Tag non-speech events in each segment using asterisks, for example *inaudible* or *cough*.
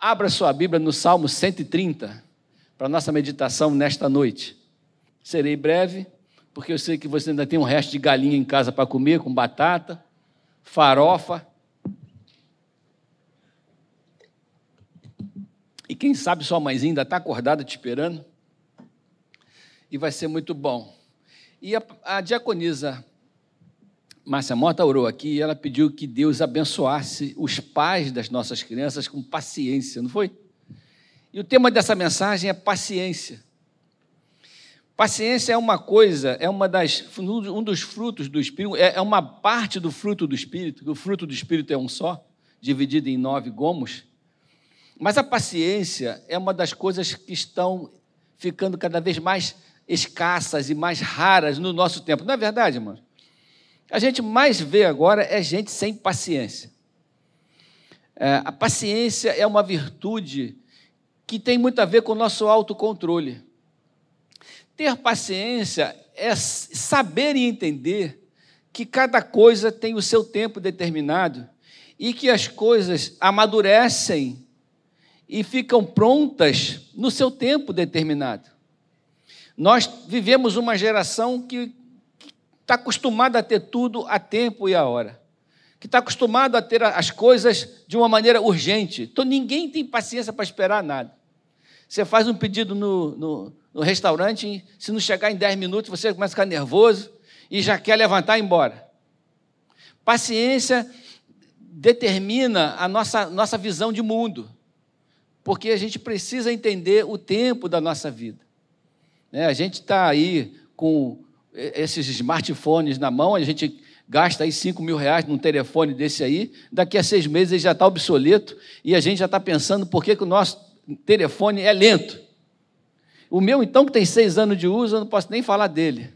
Abra sua Bíblia no Salmo 130 para nossa meditação nesta noite. Serei breve, porque eu sei que você ainda tem um resto de galinha em casa para comer, com batata, farofa. E quem sabe sua mãezinha ainda está acordada te esperando. E vai ser muito bom. E a, a diaconisa Márcia Mota orou aqui e ela pediu que Deus abençoasse os pais das nossas crianças com paciência, não foi? E o tema dessa mensagem é paciência. Paciência é uma coisa, é uma das, um dos frutos do Espírito, é, é uma parte do fruto do Espírito, o fruto do Espírito é um só, dividido em nove gomos. Mas a paciência é uma das coisas que estão ficando cada vez mais escassas e mais raras no nosso tempo. Não é verdade, irmão? A gente mais vê agora é gente sem paciência. É, a paciência é uma virtude que tem muito a ver com o nosso autocontrole. Ter paciência é saber e entender que cada coisa tem o seu tempo determinado e que as coisas amadurecem e ficam prontas no seu tempo determinado. Nós vivemos uma geração que está acostumado a ter tudo a tempo e a hora, que está acostumado a ter as coisas de uma maneira urgente. Então ninguém tem paciência para esperar nada. Você faz um pedido no, no, no restaurante, se não chegar em 10 minutos, você começa a ficar nervoso e já quer levantar e ir embora. Paciência determina a nossa, nossa visão de mundo, porque a gente precisa entender o tempo da nossa vida. Né? A gente está aí com esses smartphones na mão, a gente gasta aí 5 mil reais num telefone desse aí, daqui a seis meses ele já está obsoleto e a gente já está pensando por que, que o nosso telefone é lento. O meu, então, que tem seis anos de uso, eu não posso nem falar dele.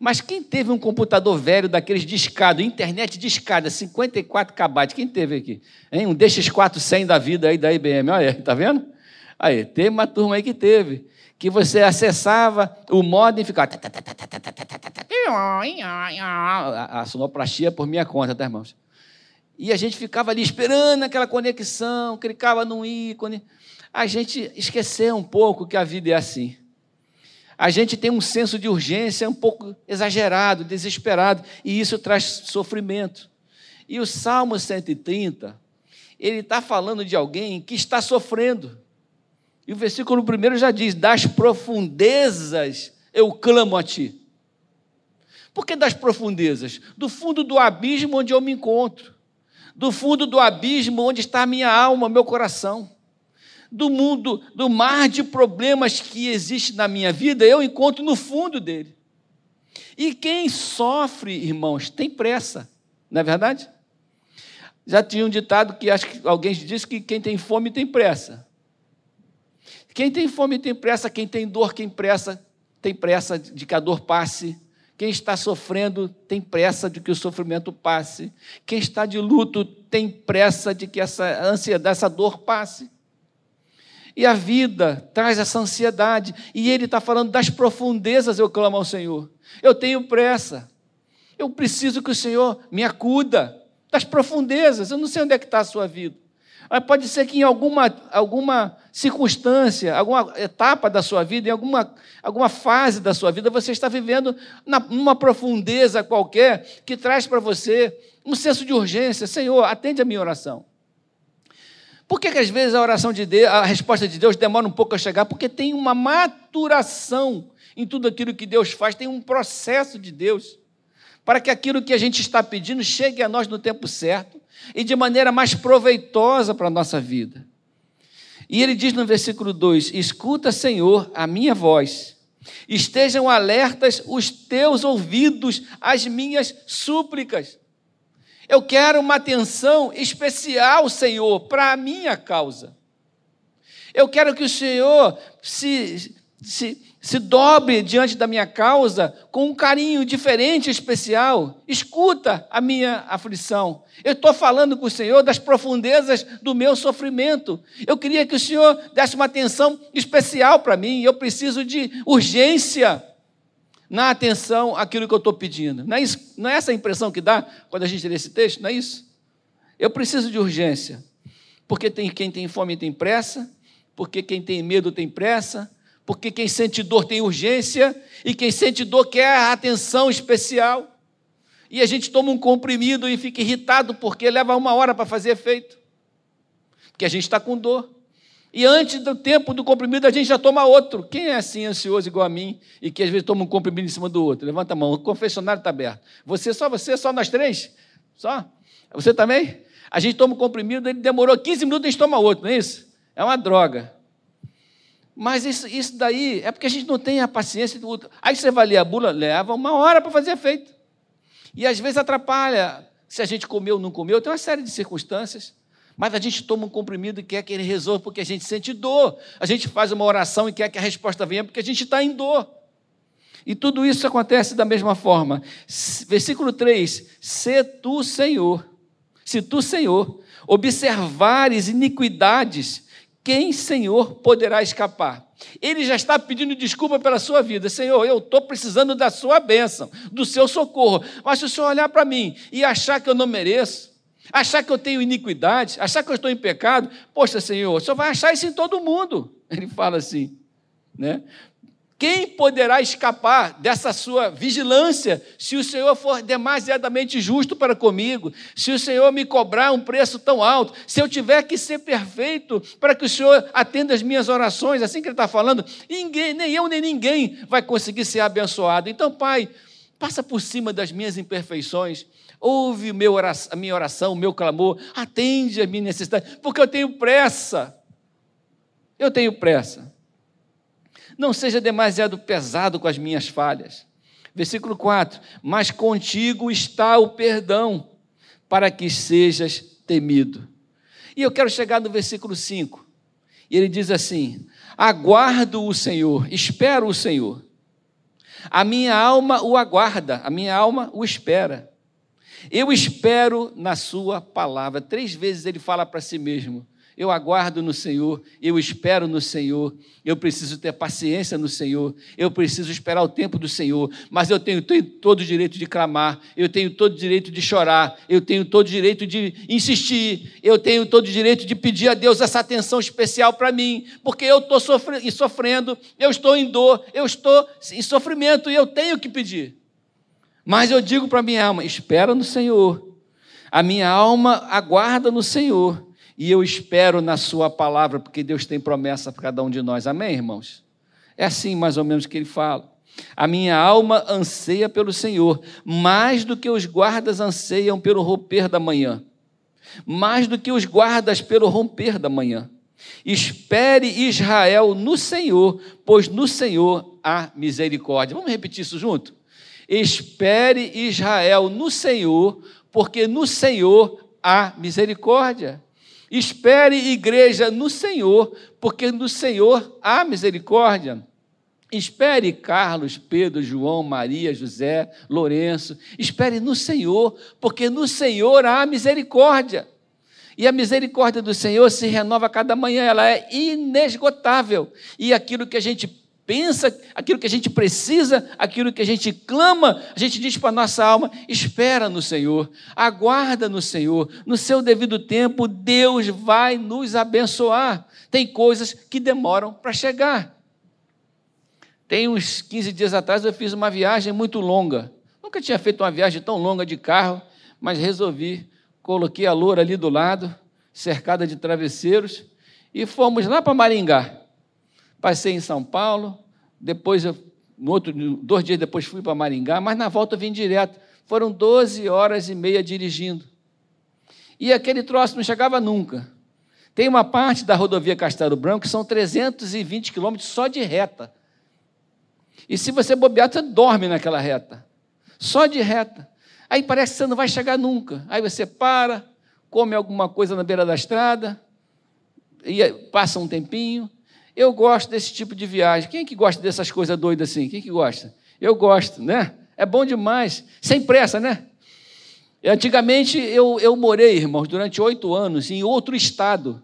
Mas quem teve um computador velho daqueles discado, internet discada, 54 KB, quem teve aqui? Hein? Um DX400 da vida aí da IBM, olha aí, tá vendo? Aí, tem uma turma aí que teve que você acessava o modo e ficava. A sonoplastia por minha conta, tá, irmãos? E a gente ficava ali esperando aquela conexão, clicava num ícone. A gente esqueceu um pouco que a vida é assim. A gente tem um senso de urgência um pouco exagerado, desesperado, e isso traz sofrimento. E o Salmo 130, ele está falando de alguém que está sofrendo. E o versículo primeiro já diz: Das profundezas eu clamo a ti. Por que das profundezas? Do fundo do abismo onde eu me encontro. Do fundo do abismo onde está a minha alma, meu coração. Do mundo, do mar de problemas que existe na minha vida, eu encontro no fundo dele. E quem sofre, irmãos, tem pressa, não é verdade? Já tinha um ditado que acho que alguém disse que quem tem fome tem pressa. Quem tem fome tem pressa, quem tem dor, quem pressa, tem pressa de que a dor passe. Quem está sofrendo tem pressa de que o sofrimento passe. Quem está de luto tem pressa de que essa ansiedade, essa dor passe. E a vida traz essa ansiedade. E ele está falando das profundezas, eu clamo ao Senhor. Eu tenho pressa. Eu preciso que o Senhor me acuda das profundezas. Eu não sei onde é que está a sua vida. Mas pode ser que em alguma, alguma circunstância, alguma etapa da sua vida, em alguma, alguma fase da sua vida, você está vivendo na, numa profundeza qualquer que traz para você um senso de urgência. Senhor, atende a minha oração. Por que, que às vezes a oração de Deus, a resposta de Deus demora um pouco a chegar? Porque tem uma maturação em tudo aquilo que Deus faz, tem um processo de Deus para que aquilo que a gente está pedindo chegue a nós no tempo certo e de maneira mais proveitosa para a nossa vida. E ele diz no versículo 2: Escuta, Senhor, a minha voz, estejam alertas os teus ouvidos às minhas súplicas. Eu quero uma atenção especial, Senhor, para a minha causa. Eu quero que o Senhor se, se, se dobre diante da minha causa com um carinho diferente, especial. Escuta a minha aflição. Eu estou falando com o Senhor das profundezas do meu sofrimento. Eu queria que o Senhor desse uma atenção especial para mim. Eu preciso de urgência na atenção àquilo que eu estou pedindo. Não é, isso, não é essa a impressão que dá quando a gente lê esse texto? Não é isso? Eu preciso de urgência. Porque tem, quem tem fome tem pressa, porque quem tem medo tem pressa, porque quem sente dor tem urgência, e quem sente dor quer atenção especial. E a gente toma um comprimido e fica irritado porque leva uma hora para fazer efeito. Porque a gente está com dor. E antes do tempo do comprimido, a gente já toma outro. Quem é assim ansioso igual a mim e que às vezes toma um comprimido em cima do outro? Levanta a mão, o confessionário está aberto. Você, só você, só nós três? Só? Você também? A gente toma um comprimido, ele demorou 15 minutos, a gente toma outro, não é isso? É uma droga. Mas isso, isso daí é porque a gente não tem a paciência. Do... Aí você vai ler a bula, leva uma hora para fazer efeito. E às vezes atrapalha se a gente comeu ou não comeu, tem uma série de circunstâncias. Mas a gente toma um comprimido e quer que ele resolva porque a gente sente dor. A gente faz uma oração e quer que a resposta venha porque a gente está em dor. E tudo isso acontece da mesma forma. Versículo 3: Se tu, Senhor, se tu, Senhor, observares iniquidades, quem, Senhor, poderá escapar? Ele já está pedindo desculpa pela sua vida. Senhor, eu estou precisando da sua bênção, do seu socorro. Mas se o Senhor olhar para mim e achar que eu não mereço, achar que eu tenho iniquidade, achar que eu estou em pecado, poxa, Senhor, o Senhor vai achar isso em todo mundo. *laughs* Ele fala assim, né? Quem poderá escapar dessa sua vigilância se o Senhor for demasiadamente justo para comigo? Se o Senhor me cobrar um preço tão alto? Se eu tiver que ser perfeito para que o Senhor atenda as minhas orações? Assim que ele está falando, ninguém, nem eu nem ninguém vai conseguir ser abençoado. Então, Pai, passa por cima das minhas imperfeições ouve a minha oração, o meu clamor, atende a minha necessidade, porque eu tenho pressa. Eu tenho pressa. Não seja demasiado pesado com as minhas falhas. Versículo 4: Mas contigo está o perdão, para que sejas temido. E eu quero chegar no versículo 5. E ele diz assim: Aguardo o Senhor, espero o Senhor. A minha alma o aguarda, a minha alma o espera. Eu espero na Sua palavra. Três vezes ele fala para si mesmo: Eu aguardo no Senhor, eu espero no Senhor, eu preciso ter paciência no Senhor, eu preciso esperar o tempo do Senhor, mas eu tenho, tenho todo o direito de clamar, eu tenho todo o direito de chorar, eu tenho todo o direito de insistir, eu tenho todo o direito de pedir a Deus essa atenção especial para mim, porque eu estou sofrendo, eu estou em dor, eu estou em sofrimento e eu tenho que pedir. Mas eu digo para minha alma: espera no Senhor. A minha alma aguarda no Senhor. E eu espero na Sua palavra, porque Deus tem promessa para cada um de nós. Amém, irmãos? É assim mais ou menos que ele fala. A minha alma anseia pelo Senhor, mais do que os guardas anseiam pelo romper da manhã. Mais do que os guardas pelo romper da manhã. Espere Israel no Senhor, pois no Senhor há misericórdia. Vamos repetir isso junto? Espere Israel no Senhor, porque no Senhor há misericórdia. Espere igreja no Senhor, porque no Senhor há misericórdia. Espere Carlos, Pedro, João, Maria, José, Lourenço. Espere no Senhor, porque no Senhor há misericórdia. E a misericórdia do Senhor se renova cada manhã, ela é inesgotável. E aquilo que a gente pensa, aquilo que a gente precisa, aquilo que a gente clama, a gente diz para a nossa alma: espera no Senhor, aguarda no Senhor, no seu devido tempo, Deus vai nos abençoar. Tem coisas que demoram para chegar. Tem uns 15 dias atrás eu fiz uma viagem muito longa. Nunca tinha feito uma viagem tão longa de carro, mas resolvi. Coloquei a loura ali do lado, cercada de travesseiros, e fomos lá para Maringá. Passei em São Paulo, depois, eu, outro, dois dias depois, fui para Maringá, mas na volta vim direto. Foram 12 horas e meia dirigindo. E aquele troço não chegava nunca. Tem uma parte da rodovia Castelo Branco que são 320 quilômetros só de reta. E se você bobear, você dorme naquela reta. Só de reta. Aí parece que você não vai chegar nunca. Aí você para, come alguma coisa na beira da estrada, e passa um tempinho, eu gosto desse tipo de viagem. Quem é que gosta dessas coisas doidas assim? Quem é que gosta? Eu gosto, né? É bom demais. Sem pressa, né? Antigamente eu, eu morei, irmãos, durante oito anos em outro estado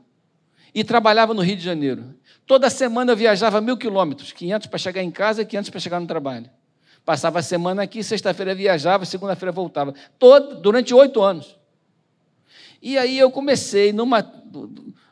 e trabalhava no Rio de Janeiro. Toda semana eu viajava mil quilômetros, 500 para chegar em casa e 500 para chegar no trabalho. Passava a semana aqui, sexta-feira viajava, segunda-feira voltava. Todo, durante oito anos. E aí eu comecei numa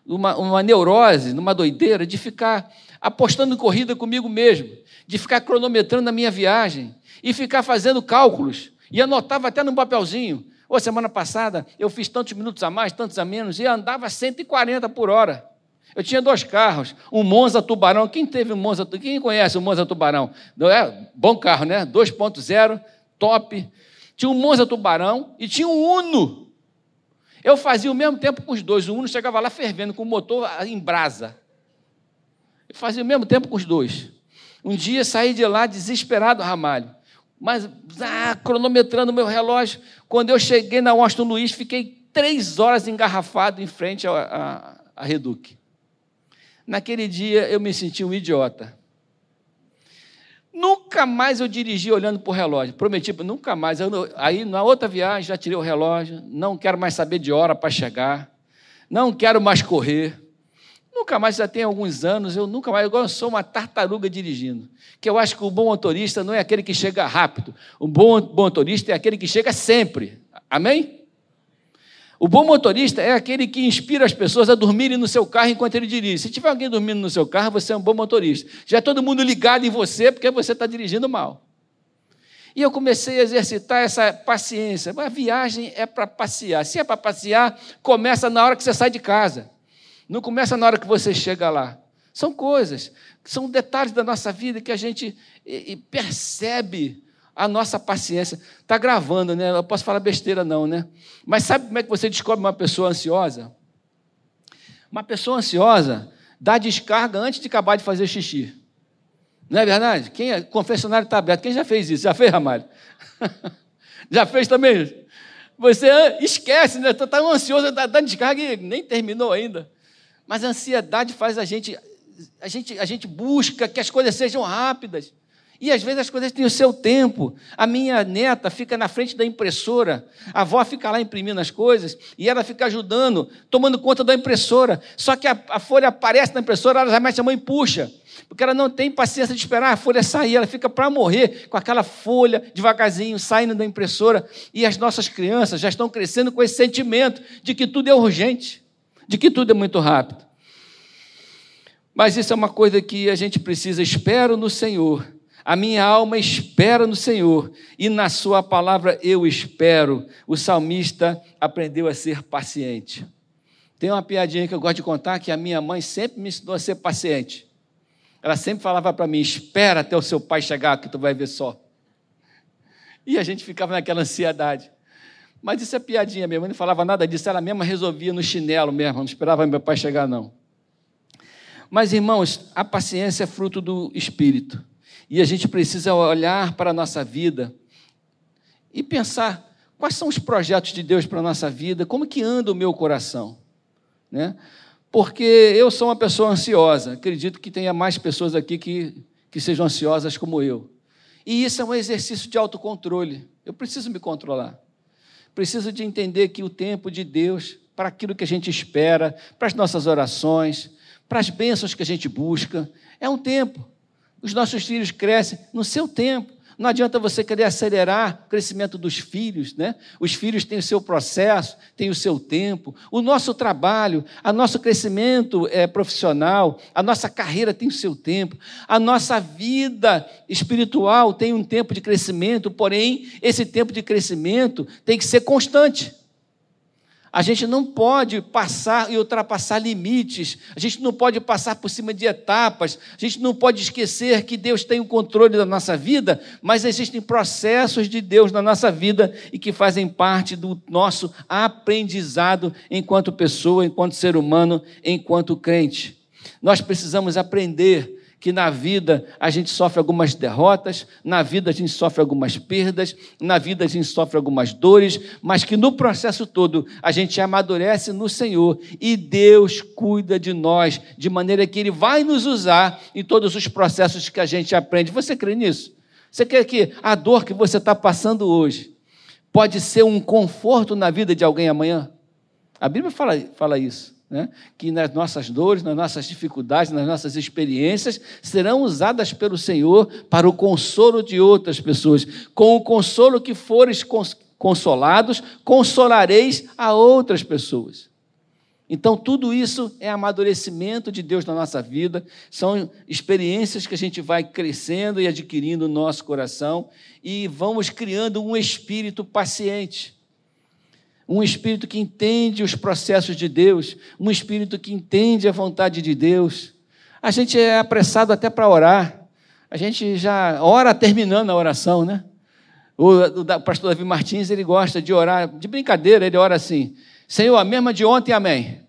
uma, uma neurose, numa doideira de ficar apostando em corrida comigo mesmo, de ficar cronometrando a minha viagem e ficar fazendo cálculos. E anotava até num papelzinho. Ou semana passada eu fiz tantos minutos a mais, tantos a menos, e andava 140 por hora. Eu tinha dois carros, um Monza Tubarão. Quem teve um Monza? Quem conhece o Monza Tubarão? É, bom carro, né? 2.0, top. Tinha um Monza Tubarão e tinha um Uno. Eu fazia o mesmo tempo com os dois. O Uno chegava lá fervendo, com o motor em brasa. Eu fazia o mesmo tempo com os dois. Um dia saí de lá desesperado, Ramalho. Mas, ah, cronometrando meu relógio. Quando eu cheguei na Washington Luiz, fiquei três horas engarrafado em frente à, à, Reduc. Naquele dia eu me senti um idiota. Nunca mais eu dirigi olhando para o relógio. Prometi, nunca mais. Eu, aí na outra viagem já tirei o relógio. Não quero mais saber de hora para chegar. Não quero mais correr. Nunca mais, já tem alguns anos, eu nunca mais, eu sou uma tartaruga dirigindo. Que eu acho que o bom motorista não é aquele que chega rápido. O bom, bom motorista é aquele que chega sempre. Amém? O bom motorista é aquele que inspira as pessoas a dormirem no seu carro enquanto ele dirige. Se tiver alguém dormindo no seu carro, você é um bom motorista. Já é todo mundo ligado em você porque você está dirigindo mal. E eu comecei a exercitar essa paciência. A viagem é para passear. Se é para passear, começa na hora que você sai de casa. Não começa na hora que você chega lá. São coisas, são detalhes da nossa vida que a gente percebe a nossa paciência. Está gravando, né? Eu posso falar besteira, não, né? Mas sabe como é que você descobre uma pessoa ansiosa? Uma pessoa ansiosa dá descarga antes de acabar de fazer xixi. Não é verdade? Quem é? Confessionário está aberto. Quem já fez isso? Já fez, Ramalho? *laughs* já fez também? Você esquece, né? Está tão ansioso, está dando descarga e nem terminou ainda. Mas a ansiedade faz a gente, a gente, a gente busca que as coisas sejam rápidas. E às vezes as coisas têm o seu tempo. A minha neta fica na frente da impressora, a avó fica lá imprimindo as coisas e ela fica ajudando, tomando conta da impressora. Só que a, a folha aparece na impressora, ela já mete a mão e puxa, porque ela não tem paciência de esperar a folha sair, ela fica para morrer com aquela folha devagarzinho saindo da impressora. E as nossas crianças já estão crescendo com esse sentimento de que tudo é urgente de que tudo é muito rápido. Mas isso é uma coisa que a gente precisa, espero no Senhor. A minha alma espera no Senhor e na Sua palavra eu espero. O salmista aprendeu a ser paciente. Tem uma piadinha que eu gosto de contar que a minha mãe sempre me ensinou a ser paciente. Ela sempre falava para mim: espera até o seu pai chegar, que tu vai ver só. E a gente ficava naquela ansiedade. Mas isso é piadinha mesmo, ele não falava nada disso, ela mesma resolvia no chinelo mesmo, não esperava meu pai chegar, não. Mas, irmãos, a paciência é fruto do Espírito. E a gente precisa olhar para a nossa vida e pensar quais são os projetos de Deus para a nossa vida, como que anda o meu coração. Né? Porque eu sou uma pessoa ansiosa, acredito que tenha mais pessoas aqui que, que sejam ansiosas como eu. E isso é um exercício de autocontrole. Eu preciso me controlar preciso de entender que o tempo de Deus, para aquilo que a gente espera, para as nossas orações, para as bênçãos que a gente busca, é um tempo. Os nossos filhos crescem no seu tempo. Não adianta você querer acelerar o crescimento dos filhos, né? Os filhos têm o seu processo, têm o seu tempo. O nosso trabalho, o nosso crescimento é, profissional, a nossa carreira tem o seu tempo. A nossa vida espiritual tem um tempo de crescimento, porém, esse tempo de crescimento tem que ser constante. A gente não pode passar e ultrapassar limites, a gente não pode passar por cima de etapas, a gente não pode esquecer que Deus tem o controle da nossa vida, mas existem processos de Deus na nossa vida e que fazem parte do nosso aprendizado enquanto pessoa, enquanto ser humano, enquanto crente. Nós precisamos aprender que na vida a gente sofre algumas derrotas, na vida a gente sofre algumas perdas, na vida a gente sofre algumas dores, mas que no processo todo a gente amadurece no Senhor e Deus cuida de nós, de maneira que Ele vai nos usar em todos os processos que a gente aprende. Você crê nisso? Você quer que a dor que você está passando hoje pode ser um conforto na vida de alguém amanhã? A Bíblia fala, fala isso né? que nas nossas dores, nas nossas dificuldades, nas nossas experiências, serão usadas pelo Senhor para o consolo de outras pessoas. Com o consolo que fores consolados, consolareis a outras pessoas. Então, tudo isso é amadurecimento de Deus na nossa vida, são experiências que a gente vai crescendo e adquirindo no nosso coração e vamos criando um espírito paciente, um espírito que entende os processos de Deus, um espírito que entende a vontade de Deus. A gente é apressado até para orar, a gente já ora terminando a oração, né? O, o pastor Davi Martins, ele gosta de orar, de brincadeira, ele ora assim: Senhor, a mesma de ontem, amém.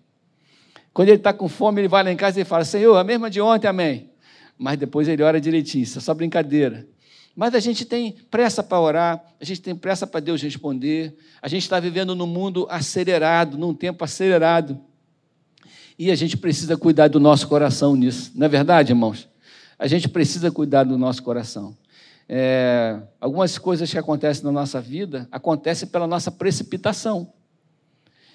Quando ele está com fome, ele vai lá em casa e fala: Senhor, a mesma de ontem, amém. Mas depois ele ora direitinho, isso é só brincadeira. Mas a gente tem pressa para orar, a gente tem pressa para Deus responder. A gente está vivendo num mundo acelerado, num tempo acelerado. E a gente precisa cuidar do nosso coração nisso. Não é verdade, irmãos? A gente precisa cuidar do nosso coração. É, algumas coisas que acontecem na nossa vida acontecem pela nossa precipitação.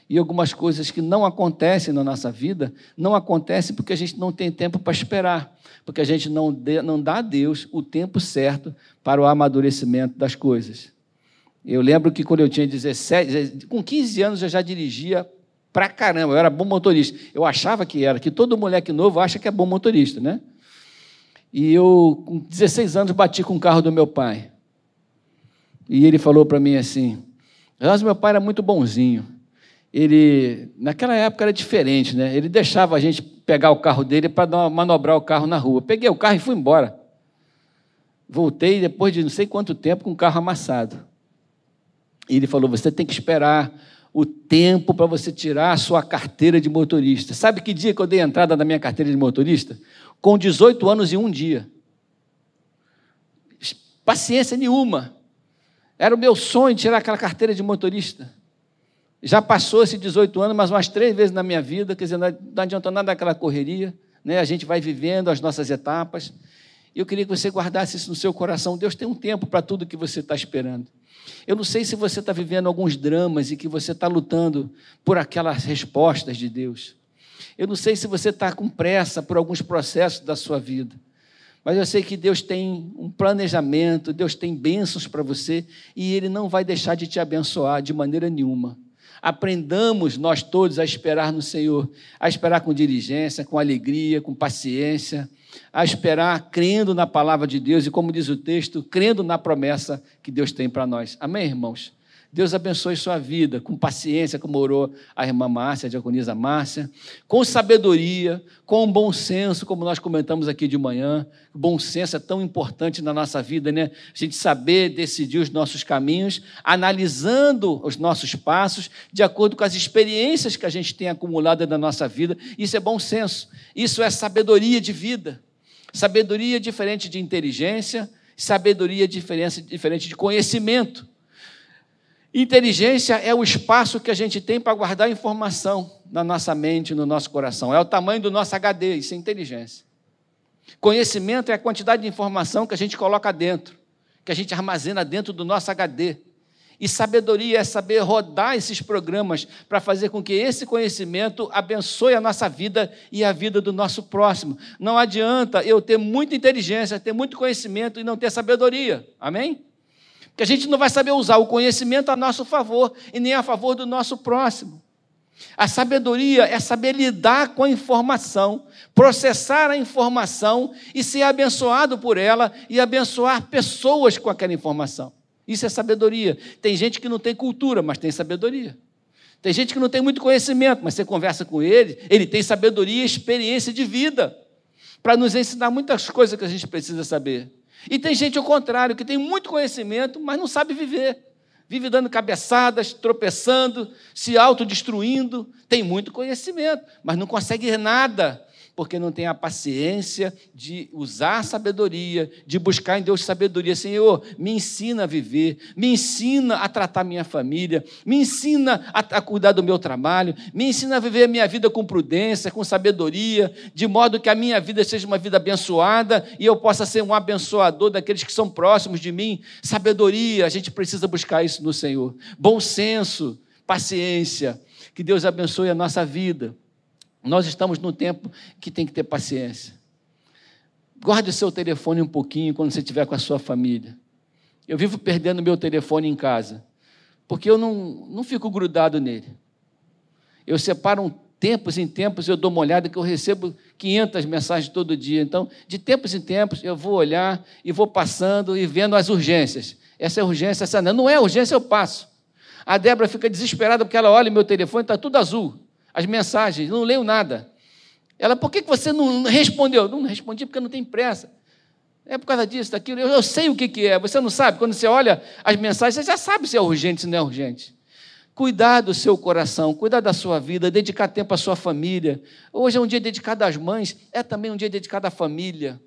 E algumas coisas que não acontecem na nossa vida não acontecem porque a gente não tem tempo para esperar, porque a gente não, de, não dá a Deus o tempo certo para o amadurecimento das coisas. Eu lembro que quando eu tinha 17, com 15 anos eu já dirigia pra caramba, eu era bom motorista. Eu achava que era, que todo moleque novo acha que é bom motorista, né? E eu, com 16 anos, bati com o carro do meu pai. E ele falou para mim assim: Mas meu pai era muito bonzinho ele, naquela época era diferente, né? Ele deixava a gente pegar o carro dele para manobrar o carro na rua. Peguei o carro e fui embora. Voltei depois de não sei quanto tempo com o carro amassado. E ele falou: você tem que esperar o tempo para você tirar a sua carteira de motorista. Sabe que dia que eu dei a entrada na minha carteira de motorista? Com 18 anos e um dia. Paciência nenhuma. Era o meu sonho tirar aquela carteira de motorista. Já passou esses 18 anos, mas umas três vezes na minha vida, quer dizer, não adianta nada daquela correria, né? a gente vai vivendo as nossas etapas. E eu queria que você guardasse isso no seu coração. Deus tem um tempo para tudo que você está esperando. Eu não sei se você está vivendo alguns dramas e que você está lutando por aquelas respostas de Deus. Eu não sei se você está com pressa por alguns processos da sua vida. Mas eu sei que Deus tem um planejamento, Deus tem bênçãos para você e Ele não vai deixar de te abençoar de maneira nenhuma. Aprendamos nós todos a esperar no Senhor, a esperar com diligência, com alegria, com paciência, a esperar crendo na palavra de Deus e, como diz o texto, crendo na promessa que Deus tem para nós. Amém, irmãos? Deus abençoe sua vida com paciência, como orou a irmã Márcia, a diaconisa Márcia, com sabedoria, com bom senso, como nós comentamos aqui de manhã. Bom senso é tão importante na nossa vida, né? A gente saber decidir os nossos caminhos, analisando os nossos passos de acordo com as experiências que a gente tem acumulado na nossa vida. Isso é bom senso. Isso é sabedoria de vida. Sabedoria diferente de inteligência, sabedoria diferente de conhecimento. Inteligência é o espaço que a gente tem para guardar informação na nossa mente, no nosso coração. É o tamanho do nosso HD, isso é inteligência. Conhecimento é a quantidade de informação que a gente coloca dentro, que a gente armazena dentro do nosso HD. E sabedoria é saber rodar esses programas para fazer com que esse conhecimento abençoe a nossa vida e a vida do nosso próximo. Não adianta eu ter muita inteligência, ter muito conhecimento e não ter sabedoria. Amém? Que a gente não vai saber usar o conhecimento a nosso favor e nem a favor do nosso próximo. A sabedoria é saber lidar com a informação, processar a informação e ser abençoado por ela e abençoar pessoas com aquela informação. Isso é sabedoria. Tem gente que não tem cultura, mas tem sabedoria. Tem gente que não tem muito conhecimento, mas você conversa com ele, ele tem sabedoria e experiência de vida para nos ensinar muitas coisas que a gente precisa saber. E tem gente ao contrário, que tem muito conhecimento, mas não sabe viver. Vive dando cabeçadas, tropeçando, se autodestruindo. Tem muito conhecimento, mas não consegue nada porque não tem a paciência de usar a sabedoria, de buscar em Deus sabedoria. Senhor, me ensina a viver, me ensina a tratar minha família, me ensina a, a cuidar do meu trabalho, me ensina a viver a minha vida com prudência, com sabedoria, de modo que a minha vida seja uma vida abençoada e eu possa ser um abençoador daqueles que são próximos de mim. Sabedoria, a gente precisa buscar isso no Senhor. Bom senso, paciência. Que Deus abençoe a nossa vida. Nós estamos num tempo que tem que ter paciência. Guarde o seu telefone um pouquinho quando você estiver com a sua família. Eu vivo perdendo meu telefone em casa, porque eu não, não fico grudado nele. Eu separo um tempos em tempos eu dou uma olhada que eu recebo 500 mensagens todo dia. Então, de tempos em tempos eu vou olhar e vou passando e vendo as urgências. Essa é urgência, essa não. Não é urgência, eu passo. A Débora fica desesperada porque ela olha meu telefone, está tudo azul. As mensagens, não leio nada. Ela, por que você não respondeu? Não respondi porque não tem pressa. É por causa disso, daquilo. Eu, eu sei o que, que é. Você não sabe? Quando você olha as mensagens, você já sabe se é urgente, se não é urgente. Cuidar do seu coração, cuidar da sua vida, dedicar tempo à sua família. Hoje é um dia dedicado às mães, é também um dia dedicado à família,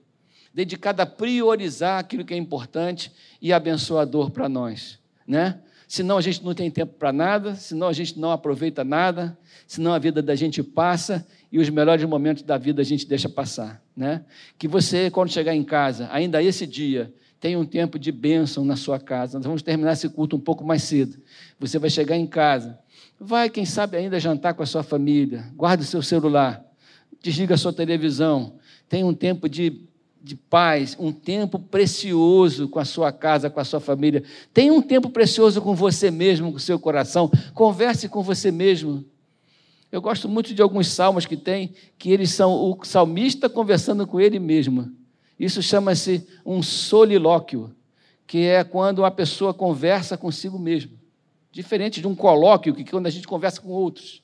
dedicado a priorizar aquilo que é importante e abençoador para nós, né? Senão a gente não tem tempo para nada, senão a gente não aproveita nada, senão a vida da gente passa e os melhores momentos da vida a gente deixa passar, né? Que você, quando chegar em casa, ainda esse dia, tenha um tempo de bênção na sua casa. Nós vamos terminar esse culto um pouco mais cedo. Você vai chegar em casa, vai, quem sabe, ainda jantar com a sua família, guarde o seu celular, desliga a sua televisão, tenha um tempo de, de paz, um tempo precioso com a sua casa, com a sua família. Tenha um tempo precioso com você mesmo, com o seu coração. Converse com você mesmo. Eu gosto muito de alguns salmos que tem, que eles são o salmista conversando com ele mesmo. Isso chama-se um solilóquio, que é quando a pessoa conversa consigo mesmo. Diferente de um colóquio, que é quando a gente conversa com outros.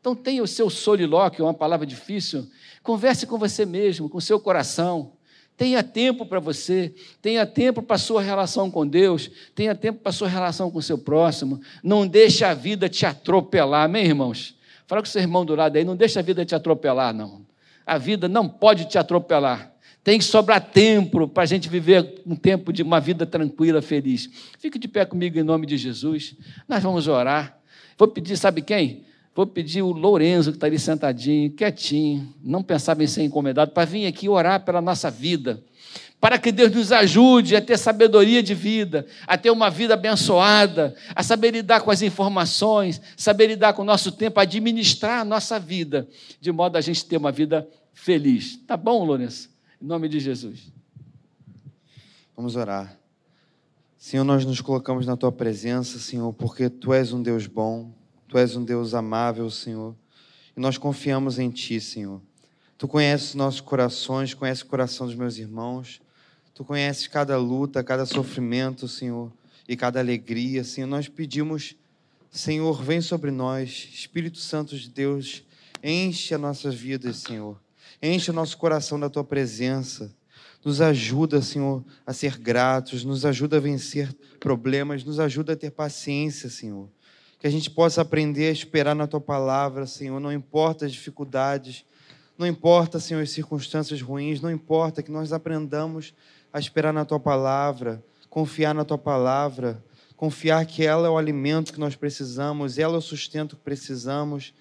Então tenha o seu solilóquio, uma palavra difícil. Converse com você mesmo, com o seu coração. Tenha tempo para você, tenha tempo para a sua relação com Deus, tenha tempo para a sua relação com o seu próximo. Não deixe a vida te atropelar, amém, irmãos? Fala com o seu irmão do lado aí, não deixa a vida te atropelar, não. A vida não pode te atropelar. Tem que sobrar tempo para a gente viver um tempo de uma vida tranquila, feliz. Fique de pé comigo em nome de Jesus. Nós vamos orar. Vou pedir, sabe quem? Vou pedir o Lourenço, que está ali sentadinho, quietinho, não pensava em ser incomodado, para vir aqui orar pela nossa vida para que Deus nos ajude a ter sabedoria de vida, a ter uma vida abençoada, a saber lidar com as informações, saber lidar com o nosso tempo, administrar a nossa vida, de modo a gente ter uma vida feliz. Tá bom, Lourenço? Em nome de Jesus. Vamos orar. Senhor, nós nos colocamos na tua presença, Senhor, porque tu és um Deus bom, tu és um Deus amável, Senhor, e nós confiamos em ti, Senhor. Tu conheces nossos corações, conheces o coração dos meus irmãos. Tu conheces cada luta, cada sofrimento, Senhor, e cada alegria, Senhor. Nós pedimos, Senhor, vem sobre nós, Espírito Santo de Deus, enche as nossas vidas, Senhor. Enche o nosso coração da tua presença. Nos ajuda, Senhor, a ser gratos, nos ajuda a vencer problemas, nos ajuda a ter paciência, Senhor. Que a gente possa aprender a esperar na tua palavra, Senhor, não importa as dificuldades, não importa, Senhor, as circunstâncias ruins, não importa que nós aprendamos a esperar na tua palavra, confiar na tua palavra, confiar que ela é o alimento que nós precisamos, ela é o sustento que precisamos,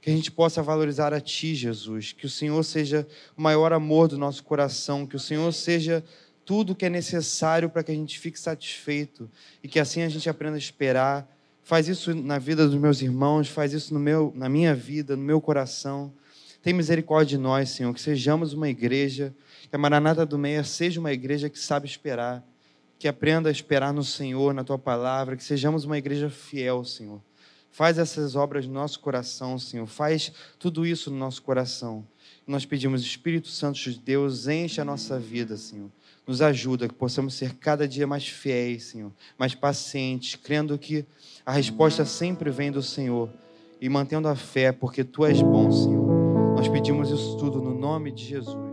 que a gente possa valorizar a ti, Jesus, que o Senhor seja o maior amor do nosso coração, que o Senhor seja tudo que é necessário para que a gente fique satisfeito e que assim a gente aprenda a esperar. Faz isso na vida dos meus irmãos, faz isso no meu, na minha vida, no meu coração. Tem misericórdia de nós, Senhor, que sejamos uma igreja que a Maranata do Meia seja uma igreja que sabe esperar, que aprenda a esperar no Senhor, na tua palavra, que sejamos uma igreja fiel, Senhor. Faz essas obras no nosso coração, Senhor. Faz tudo isso no nosso coração. Nós pedimos, Espírito Santo de Deus, enche a nossa vida, Senhor. Nos ajuda, que possamos ser cada dia mais fiéis, Senhor, mais pacientes, crendo que a resposta sempre vem do Senhor e mantendo a fé, porque Tu és bom, Senhor. Nós pedimos isso tudo no nome de Jesus.